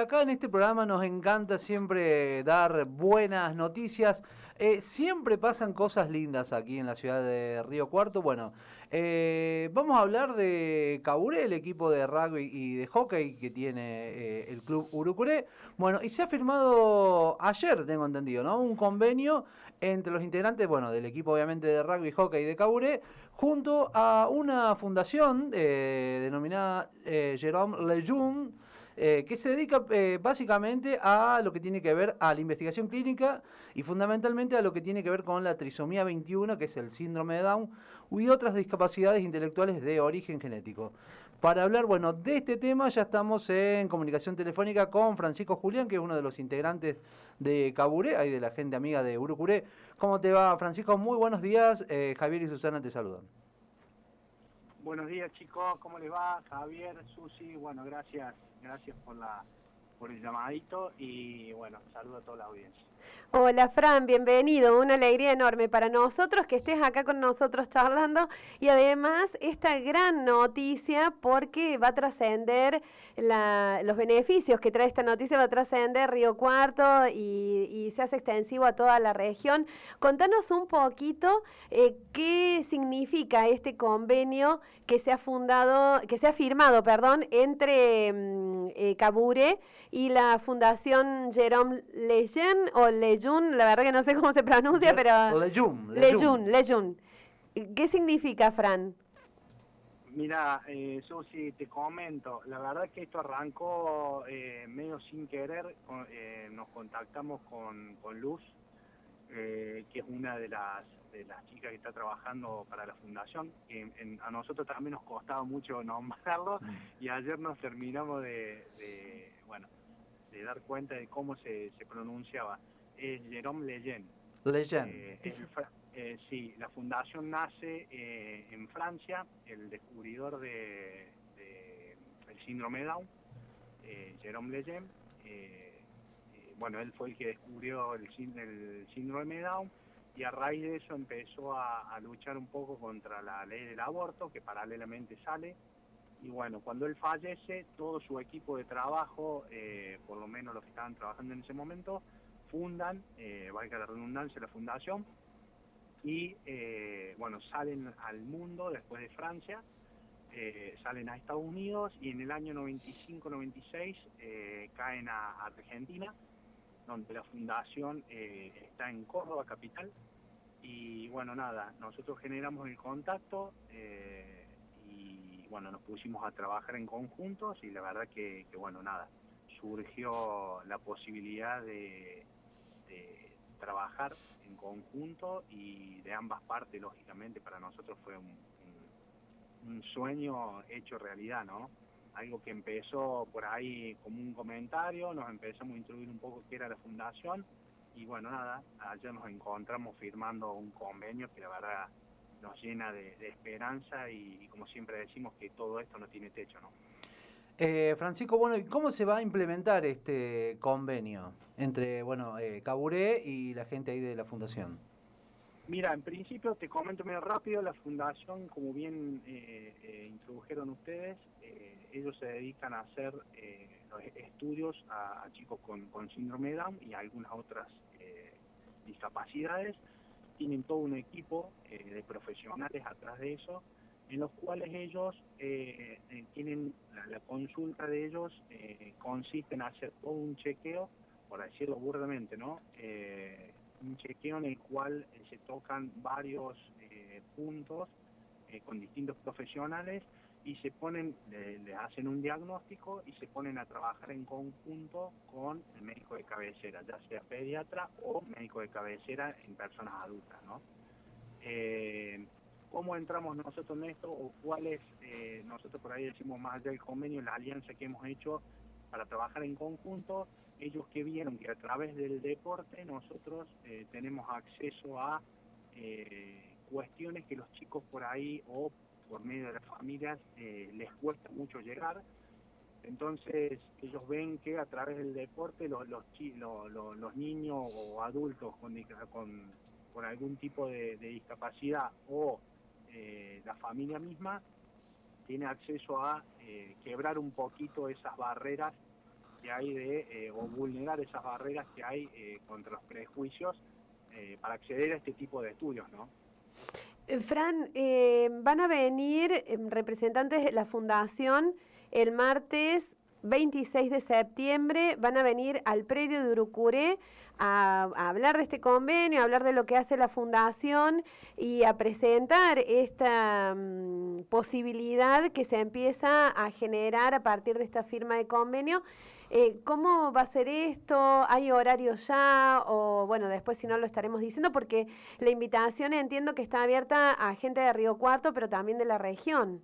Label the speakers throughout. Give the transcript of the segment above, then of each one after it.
Speaker 1: acá en este programa nos encanta siempre dar buenas noticias. Eh, siempre pasan cosas lindas aquí en la ciudad de Río Cuarto. Bueno, eh, vamos a hablar de Caburé, el equipo de rugby y de hockey que tiene eh, el club Urucuré. Bueno, y se ha firmado ayer, tengo entendido, ¿no? Un convenio entre los integrantes, bueno, del equipo obviamente de rugby, hockey de Caburé, junto a una fundación denominada Jerome Lejeune eh, que se dedica eh, básicamente a lo que tiene que ver a la investigación clínica y fundamentalmente a lo que tiene que ver con la trisomía 21, que es el síndrome de Down, y otras discapacidades intelectuales de origen genético. Para hablar, bueno, de este tema ya estamos en comunicación telefónica con Francisco Julián, que es uno de los integrantes de Caburé, ahí de la gente amiga de Urucuré. ¿Cómo te va, Francisco? Muy buenos días. Eh, Javier y Susana te saludan.
Speaker 2: Buenos días, chicos. ¿Cómo les va? Javier, Susi, bueno, gracias gracias por la por el llamadito y bueno, saludo a toda la audiencia.
Speaker 3: Hola Fran, bienvenido, una alegría enorme para nosotros que estés acá con nosotros charlando y además esta gran noticia porque va a trascender los beneficios que trae esta noticia, va a trascender Río Cuarto y, se hace extensivo a toda la región. Contanos un poquito eh, qué significa este convenio que se ha fundado, que se ha firmado, perdón, entre mm, eh, Cabure y la Fundación Jerome Lejeune o Lejeune, la verdad que no sé cómo se pronuncia, pero...
Speaker 1: Lejeune.
Speaker 3: Lejeune, Lejeune. ¿Qué significa, Fran?
Speaker 2: Mira, eh, Susi, te comento, la verdad que esto arrancó eh, medio sin querer, eh, nos contactamos con, con Luz, eh, que es una de las, de las chicas que está trabajando para la fundación. a nosotros también nos costaba mucho nombrarlo mm. y ayer nos terminamos de, bueno, de dar cuenta de cómo se, se pronunciaba. Es Jerome Leyen.
Speaker 1: Leyen. Eh,
Speaker 2: eh, sí, la fundación nace en Francia, el descubridor de, el síndrome Down, Jerome Leyen bueno, él fue el que descubrió el, síndrome de Down y a raíz de eso empezó a, luchar un poco contra la ley del aborto, que paralelamente sale. Y bueno, cuando él fallece, todo su equipo de trabajo, eh, por lo menos los que estaban trabajando en ese momento, fundan, eh, valga la redundancia, la fundación, y eh, bueno, salen al mundo después de Francia, eh, salen a Estados Unidos y en el año 95-96 caen a Argentina donde la fundación está en Córdoba, capital. Y bueno, nada, nosotros generamos el contacto bueno, nos pusimos a trabajar en conjuntos y la verdad que, bueno, nada, surgió la posibilidad de, trabajar en conjunto y de ambas partes, lógicamente, para nosotros fue un sueño hecho realidad, ¿no? algo que empezó por ahí como un comentario, nos empezamos a introducir un poco qué era la fundación y bueno, nada, ayer nos encontramos firmando un convenio que la verdad nos llena de, esperanza y, como siempre decimos que todo esto no tiene techo, ¿no?
Speaker 1: Eh, Francisco, bueno, ¿y cómo se va a implementar este convenio entre, bueno, eh, Caburé y la gente ahí de la fundación?
Speaker 2: Mira, en principio te comento medio rápido, la fundación, como bien eh, eh, introdujeron ustedes, eh, ellos se dedican a hacer los estudios a, chicos con, síndrome de Down y algunas otras discapacidades. Tienen todo un equipo de profesionales atrás de eso, en los cuales ellos tienen, la, la, consulta de ellos consiste en hacer todo un chequeo, por decirlo burdamente, ¿no? un chequeo en el cual eh, se tocan varios eh, puntos eh, con distintos profesionales y se ponen, le, hacen un diagnóstico y se ponen a trabajar en conjunto con el médico de cabecera, ya sea pediatra o médico de cabecera en personas adultas. ¿no? ¿Cómo entramos nosotros en esto o cuál es, nosotros por ahí decimos más allá del convenio, la alianza que hemos hecho para trabajar en conjunto? ellos que vieron que a través del deporte nosotros eh, tenemos acceso a eh, cuestiones que los chicos por ahí o por medio de las familias eh, les cuesta mucho llegar. Entonces ellos ven que a través del deporte los, los, los, niños o adultos con, con, algún tipo de, discapacidad o la familia misma tiene acceso a quebrar un poquito esas barreras que hay de, o vulnerar esas barreras que hay contra los prejuicios para acceder a este tipo de estudios, ¿no?
Speaker 3: Fran, van a venir representantes de la Fundación el martes 26 de septiembre van a venir al predio de Urucuré a, hablar de este convenio, a hablar de lo que hace la fundación y a presentar esta mm, posibilidad que se empieza a generar a partir de esta firma de convenio. Eh, ¿Cómo va a ser esto? ¿Hay horario ya? O bueno, después si no lo estaremos diciendo porque la invitación entiendo que está abierta a gente de Río Cuarto, pero también de la región.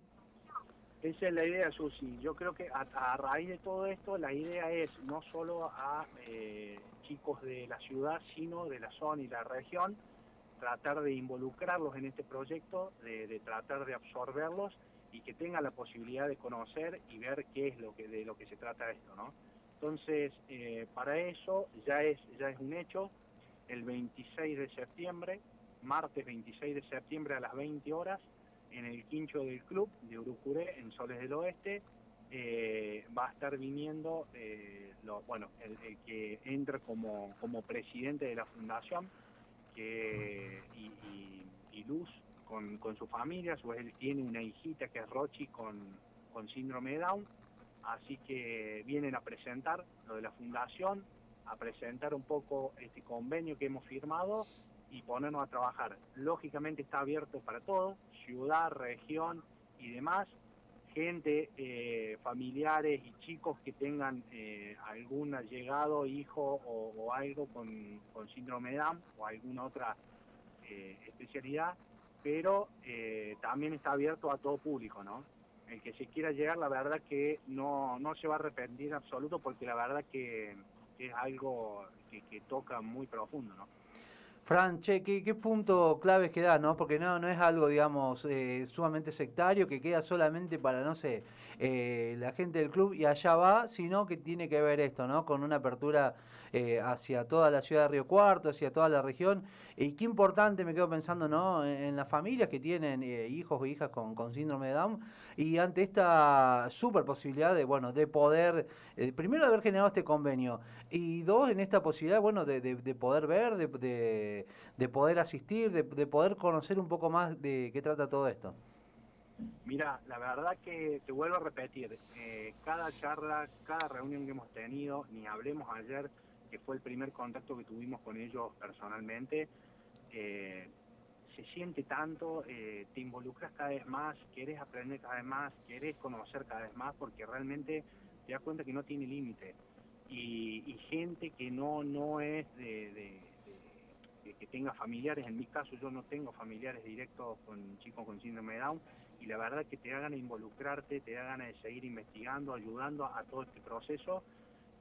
Speaker 2: Esa es la idea, Susi. Yo creo que a, raíz de todo esto, la idea es no solo a eh, chicos de la ciudad, sino de la zona y la región, tratar de involucrarlos en este proyecto, de, tratar de absorberlos y que tengan la posibilidad de conocer y ver qué es lo que de lo que se trata esto, ¿no? Entonces, eh, para eso ya es ya es un hecho. El 26 de septiembre, martes 26 de septiembre a las 20 horas, en el quincho del club de Urucuré, en Soles del Oeste, eh, va a estar viniendo eh, bueno, el, que entra como, como presidente de la fundación que, y, Luz con, su familia, su él tiene una hijita que es Rochi con, con síndrome de Down, así que vienen a presentar lo de la fundación, a presentar un poco este convenio que hemos firmado y ponernos a trabajar. Lógicamente está abierto para todo, ciudad, región y demás, gente, eh, familiares y chicos que tengan eh, algún allegado, hijo o, algo con, síndrome de Down o alguna otra eh, especialidad, pero también está abierto a todo público, ¿no? El que se quiera llegar, la verdad que no, no se va a arrepentir en absoluto porque la verdad que, es algo que, toca muy profundo, ¿no?
Speaker 1: Fran, che, ¿qué, punto clave que da, no? Porque no, no es algo, digamos, eh, sumamente sectario que queda solamente para, no sé, eh, la gente del club y allá va, sino que tiene que ver esto, ¿no? Con una apertura eh, hacia toda la ciudad de Río Cuarto, hacia toda la región. Y qué importante, me quedo pensando, ¿no? En, las familias que tienen hijos o hijas con, síndrome de Down y ante esta super posibilidad de, bueno, de poder, primero de haber generado este convenio y dos, en esta posibilidad, bueno, de, de, poder ver, de, de, poder asistir, de, poder conocer un poco más de qué trata todo esto.
Speaker 2: Mira, la verdad que te vuelvo a repetir, eh, cada charla, cada reunión que hemos tenido, ni hablemos ayer, que fue el primer contacto que tuvimos con ellos personalmente, eh, se siente tanto, eh, te involucras cada vez más, quieres aprender cada vez más, quieres conocer cada vez más, porque realmente te das cuenta que no tiene límite. Y, gente que no, no es de, que tenga familiares, en mi caso yo no tengo familiares directos con chicos con síndrome de Down, y la verdad que te hagan involucrarte, te hagan seguir investigando, ayudando a, todo este proceso,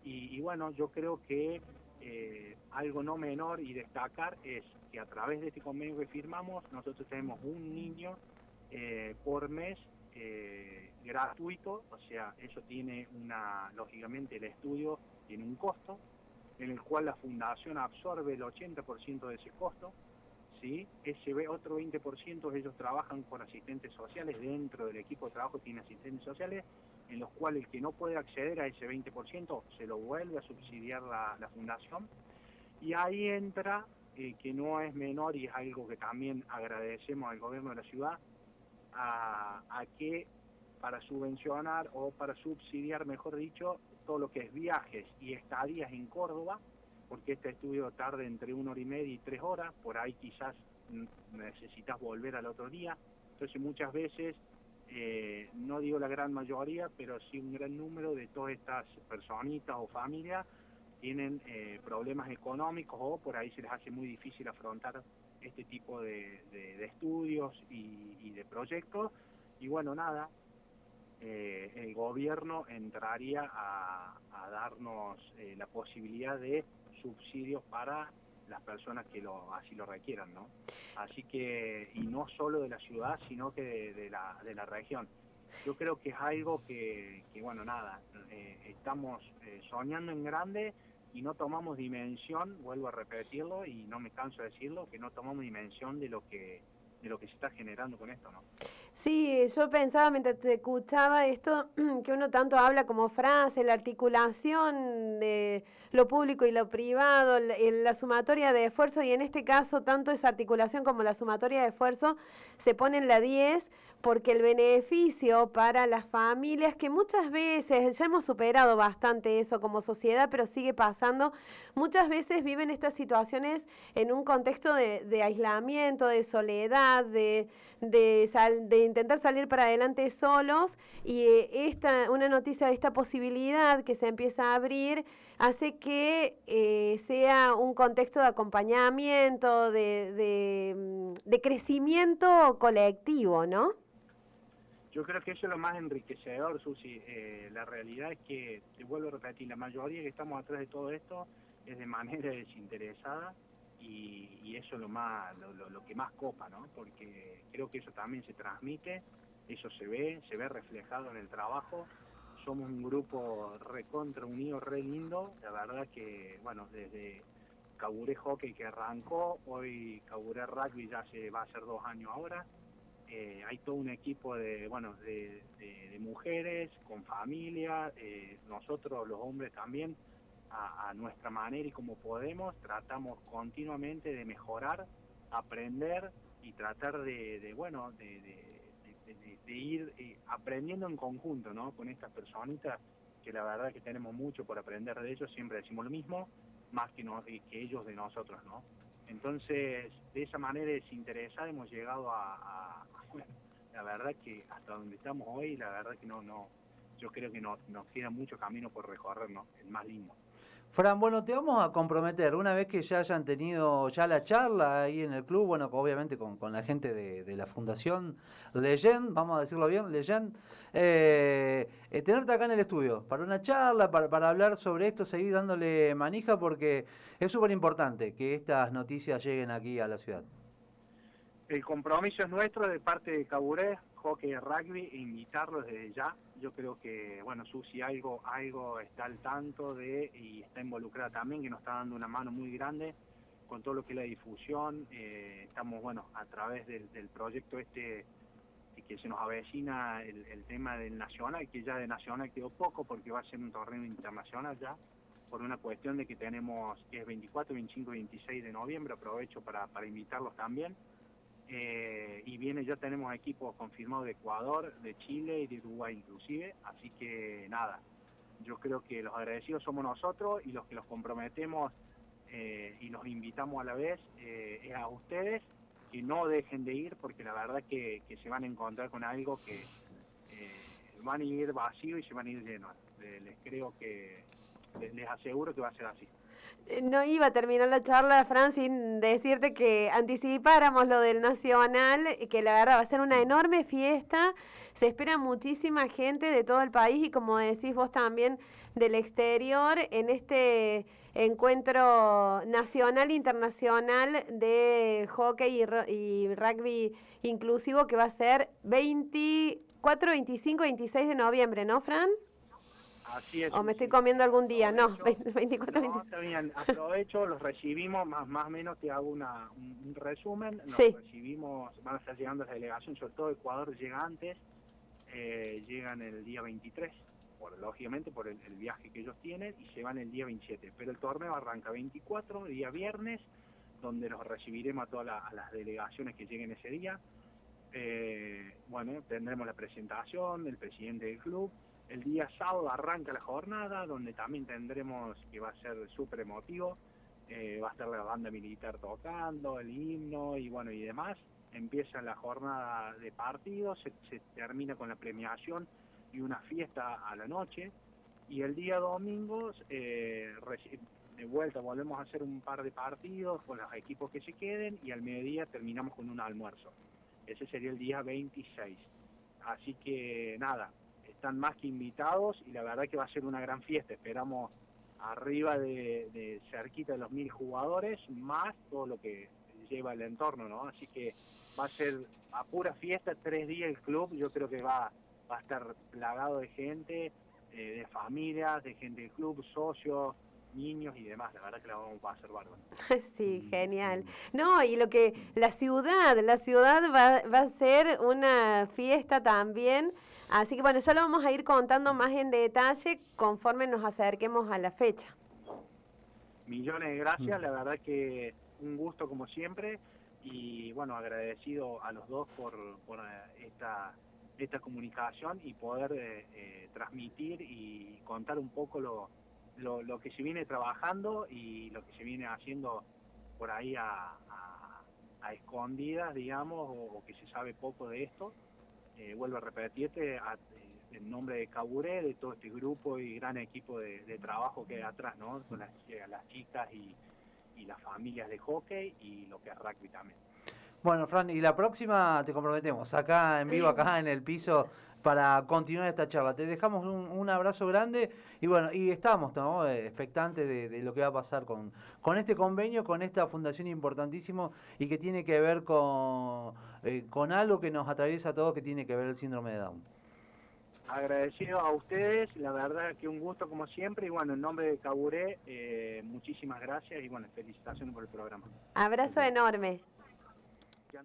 Speaker 2: y, bueno, yo creo que eh, algo no menor y destacar es que a través de este convenio que firmamos, nosotros tenemos un niño eh, por mes eh, gratuito, o sea, eso tiene una, lógicamente el estudio tiene un costo, en el cual la fundación absorbe el 80% de ese costo, ese otro 20% ellos trabajan con asistentes sociales, dentro del equipo de trabajo tiene asistentes sociales, en los cuales el que no puede acceder a ese 20% se lo vuelve a subsidiar la, fundación, y ahí entra, eh, que no es menor y es algo que también agradecemos al gobierno de la ciudad, a que para subvencionar o para subsidiar, mejor dicho, todo lo que es viajes y estadías en Córdoba, porque este estudio tarda entre una hora y media y tres horas, por ahí quizás necesitas volver al otro día. Entonces muchas veces, eh, no digo la gran mayoría, pero sí un gran número de todas estas personitas o familias tienen eh, problemas económicos o por ahí se les hace muy difícil afrontar este tipo de, estudios y, de proyectos. Y bueno, nada, eh, el gobierno entraría a, darnos la posibilidad de subsidios para las personas que lo, así lo requieran, ¿no? Así que, y no solo de la ciudad, sino que de, la, de la región. Yo creo que es algo que, bueno, nada, eh, estamos soñando en grande y no tomamos dimensión, vuelvo a repetirlo y no me canso de decirlo, que no tomamos dimensión de lo que de lo que se está generando con esto, ¿no?
Speaker 3: Sí, yo pensaba mientras te escuchaba esto, que uno tanto habla como frase, la articulación de lo público y lo privado, la, sumatoria de esfuerzo, y en este caso tanto esa articulación como la sumatoria de esfuerzo se pone en la 10 porque el beneficio para las familias, que muchas veces, ya hemos superado bastante eso como sociedad, pero sigue pasando, muchas veces viven estas situaciones en un contexto de, aislamiento, de soledad, de, de, intentar salir para adelante solos, y eh, esta, una noticia de esta posibilidad que se empieza a abrir hace que eh, sea un contexto de acompañamiento, de, de, mm, de crecimiento colectivo, ¿no?
Speaker 2: Yo creo que eso es lo más enriquecedor, Susi. Eh, la realidad es que, te vuelvo a repetir, la mayoría que estamos atrás de todo esto es de manera desinteresada y, eso es lo, más, lo, que más copa, ¿no? Porque creo que eso también se transmite, eso se ve, se ve reflejado en el trabajo. Somos un grupo recontra unido, re lindo. La verdad que, bueno, desde Caburé Hockey que arrancó, hoy Caburé Rugby ya se va a hacer dos años ahora eh, hay todo un equipo de, bueno, de, mujeres con familia, eh, nosotros los hombres también, a, nuestra manera y como podemos, tratamos continuamente de mejorar, aprender y tratar de, bueno, de, ir eh, aprendiendo en conjunto, ¿no? Con estas personitas que la verdad que tenemos mucho por aprender de ellos, siempre decimos lo mismo, más que, que ellos de nosotros, ¿no? Entonces, de esa manera desinteresada hemos llegado a, la verdad que hasta donde estamos hoy, la verdad que no, no, yo creo que nos queda mucho camino por recorrernos, el más lindo.
Speaker 1: Fran, bueno, te vamos a comprometer, una vez que ya hayan tenido ya la charla ahí en el club, bueno, obviamente con, la gente de, la Fundación Legend, vamos a decirlo bien, Legend, eh, eh, tenerte acá en el estudio para una charla, para, para hablar sobre esto, seguir dándole manija, porque es súper importante que estas noticias lleguen aquí a la ciudad.
Speaker 2: El compromiso es nuestro de parte de Caburé, hockey y rugby, e invitarlos desde ya. Yo creo que, bueno, Susi algo, algo está al tanto de y está involucrada también, que nos está dando una mano muy grande con todo lo que es la difusión. Eh, estamos, bueno, a través del, proyecto este que se nos avecina el, el, tema del nacional, que ya de nacional quedó poco porque va a ser un torneo internacional ya, por una cuestión de que tenemos, que es 24, 25 y 26 de noviembre, aprovecho para, para invitarlos también. Eh, y viene, ya tenemos equipos confirmados de Ecuador, de Chile y de Uruguay inclusive, así que nada, yo creo que los agradecidos somos nosotros y los que los comprometemos eh, y los invitamos a la vez eh, es a ustedes que no dejen de ir porque la verdad que, que se van a encontrar con algo que van a ir vacío y se van a ir llenos. les creo que, les aseguro que va a ser así.
Speaker 3: Eh, no iba a terminar la charla, Fran, sin decirte que anticipáramos lo del Nacional, que la verdad va a ser una enorme fiesta. Se espera muchísima gente de todo el país y como decís vos también del exterior en este encuentro nacional internacional de hockey y, y rugby inclusivo que va a ser 24, 25, 26 de noviembre, ¿no, Fran?
Speaker 2: Así es.
Speaker 3: O me estoy comiendo algún día, no, 24,
Speaker 2: no, Está bien, aprovecho, los recibimos, más más o menos te hago una, un, resumen. Los recibimos, van a estar llegando las delegaciones, sobre todo Ecuador llega antes, eh, llegan el día 23, por, lógicamente por el, viaje que ellos tienen, y se van el día 27. Pero el torneo arranca 24, día viernes, donde los recibiremos a todas las delegaciones que lleguen ese día. Eh, bueno, tendremos la presentación del presidente del club, el día sábado arranca la jornada, donde también tendremos, que va a ser súper emotivo, eh, va a estar la banda militar tocando, el himno y bueno y demás. Empieza la jornada de partidos, se, termina con la premiación y una fiesta a la noche. Y el día domingo, eh, de vuelta, volvemos a hacer un par de partidos con los equipos que se queden y al mediodía terminamos con un almuerzo. Ese sería el día 26. Así que nada, están más que invitados y la verdad que va a ser una gran fiesta. Esperamos arriba de, cerquita de los mil jugadores, más todo lo que lleva el entorno, ¿no? Así que va a ser a pura fiesta, tres días el club, yo creo que va, va a estar plagado de gente, eh, de familias, de gente del club, socios, niños y demás. La verdad que la vamos a hacer bárbaro.
Speaker 3: Sí, genial. No, y lo que la ciudad, la ciudad va, va a ser una fiesta también. Así que bueno, ya lo vamos a ir contando más en detalle conforme nos acerquemos a la fecha.
Speaker 2: Millones de gracias, la verdad que un gusto como siempre y bueno, agradecido a los dos por, por eh, esta, esta comunicación y poder eh, eh, transmitir y contar un poco lo, lo, lo, que se viene trabajando y lo que se viene haciendo por ahí a, a, a escondidas, digamos, o, o, que se sabe poco de esto. Eh, vuelvo a repetirte, a, en nombre de Caburé, de todo este grupo y gran equipo de, de trabajo que hay atrás, ¿no? Con las, las chicas y, y las familias de hockey y lo que es rugby también.
Speaker 1: Bueno, Fran, y la próxima te comprometemos, acá en vivo, acá en el piso, para continuar esta charla. Te dejamos un, un abrazo grande y bueno, y estamos ¿no? expectantes de, de, lo que va a pasar con, con este convenio, con esta fundación importantísimo y que tiene que ver con, eh, con algo que nos atraviesa a todos, que tiene que ver el síndrome de Down.
Speaker 2: Agradecido a ustedes, la verdad que un gusto como siempre y bueno, en nombre de Caburé, eh, muchísimas gracias y bueno, felicitaciones por el programa.
Speaker 3: Abrazo enorme.
Speaker 2: Ya.